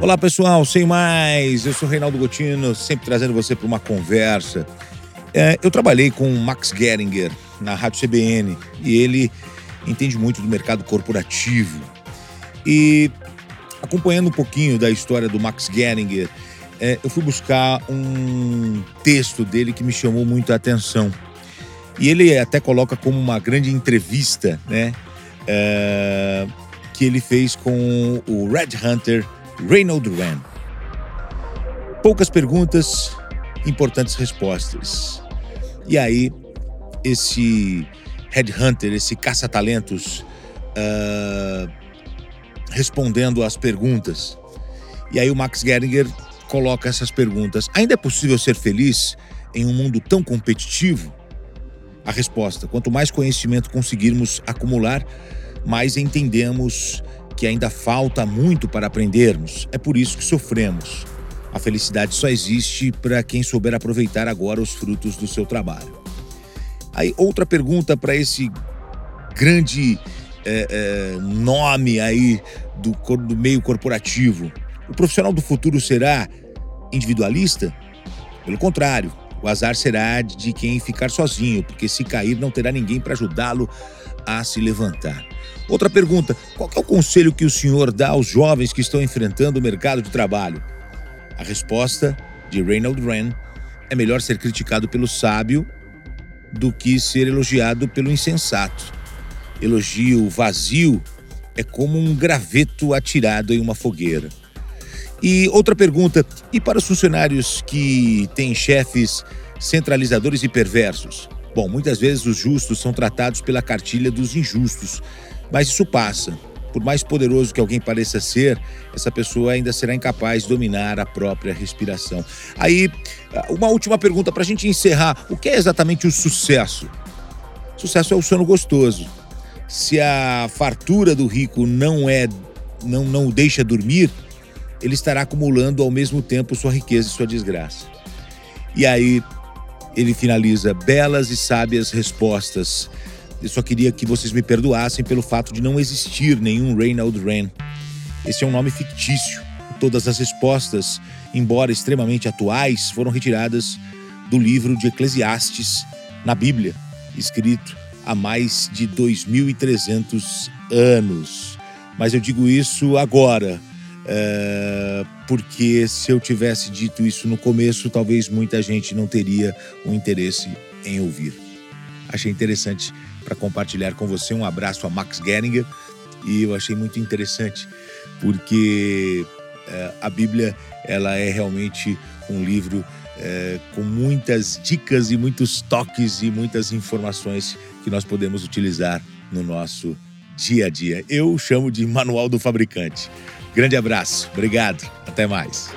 Olá pessoal, sem mais, eu sou Reinaldo Gotino, sempre trazendo você para uma conversa. É, eu trabalhei com o Max Geringer na Rádio CBN e ele entende muito do mercado corporativo. E acompanhando um pouquinho da história do Max Geringer, é, eu fui buscar um texto dele que me chamou muito a atenção. E ele até coloca como uma grande entrevista, né? É, que ele fez com o Red Hunter Reynold Ram. Poucas perguntas, importantes respostas. E aí, esse headhunter, esse caça-talentos, uh, respondendo às perguntas. E aí o Max Geringer coloca essas perguntas. Ainda é possível ser feliz em um mundo tão competitivo? A resposta: quanto mais conhecimento conseguirmos acumular, mais entendemos que ainda falta muito para aprendermos. É por isso que sofremos. A felicidade só existe para quem souber aproveitar agora os frutos do seu trabalho. Aí, outra pergunta para esse grande é, é, nome aí do, do meio corporativo. O profissional do futuro será individualista? Pelo contrário, o azar será de quem ficar sozinho, porque se cair não terá ninguém para ajudá-lo a se levantar. Outra pergunta: qual é o conselho que o senhor dá aos jovens que estão enfrentando o mercado de trabalho? A resposta de Reynold Wren é melhor ser criticado pelo sábio do que ser elogiado pelo insensato. Elogio vazio é como um graveto atirado em uma fogueira. E outra pergunta: e para os funcionários que têm chefes centralizadores e perversos? Bom, muitas vezes os justos são tratados pela cartilha dos injustos, mas isso passa. Por mais poderoso que alguém pareça ser, essa pessoa ainda será incapaz de dominar a própria respiração. Aí, uma última pergunta para a gente encerrar: o que é exatamente o sucesso? Sucesso é o sono gostoso. Se a fartura do rico não é, não, não o deixa dormir, ele estará acumulando ao mesmo tempo sua riqueza e sua desgraça. E aí ele finaliza belas e sábias respostas eu só queria que vocês me perdoassem pelo fato de não existir nenhum Reynald Wren. Esse é um nome fictício. Todas as respostas, embora extremamente atuais, foram retiradas do livro de Eclesiastes na Bíblia, escrito há mais de 2.300 anos. Mas eu digo isso agora, é, porque se eu tivesse dito isso no começo, talvez muita gente não teria o interesse em ouvir. Achei interessante para compartilhar com você. Um abraço a Max Geringer e eu achei muito interessante porque é, a Bíblia ela é realmente um livro é, com muitas dicas e muitos toques e muitas informações que nós podemos utilizar no nosso dia a dia. Eu chamo de manual do fabricante. Grande abraço, obrigado, até mais.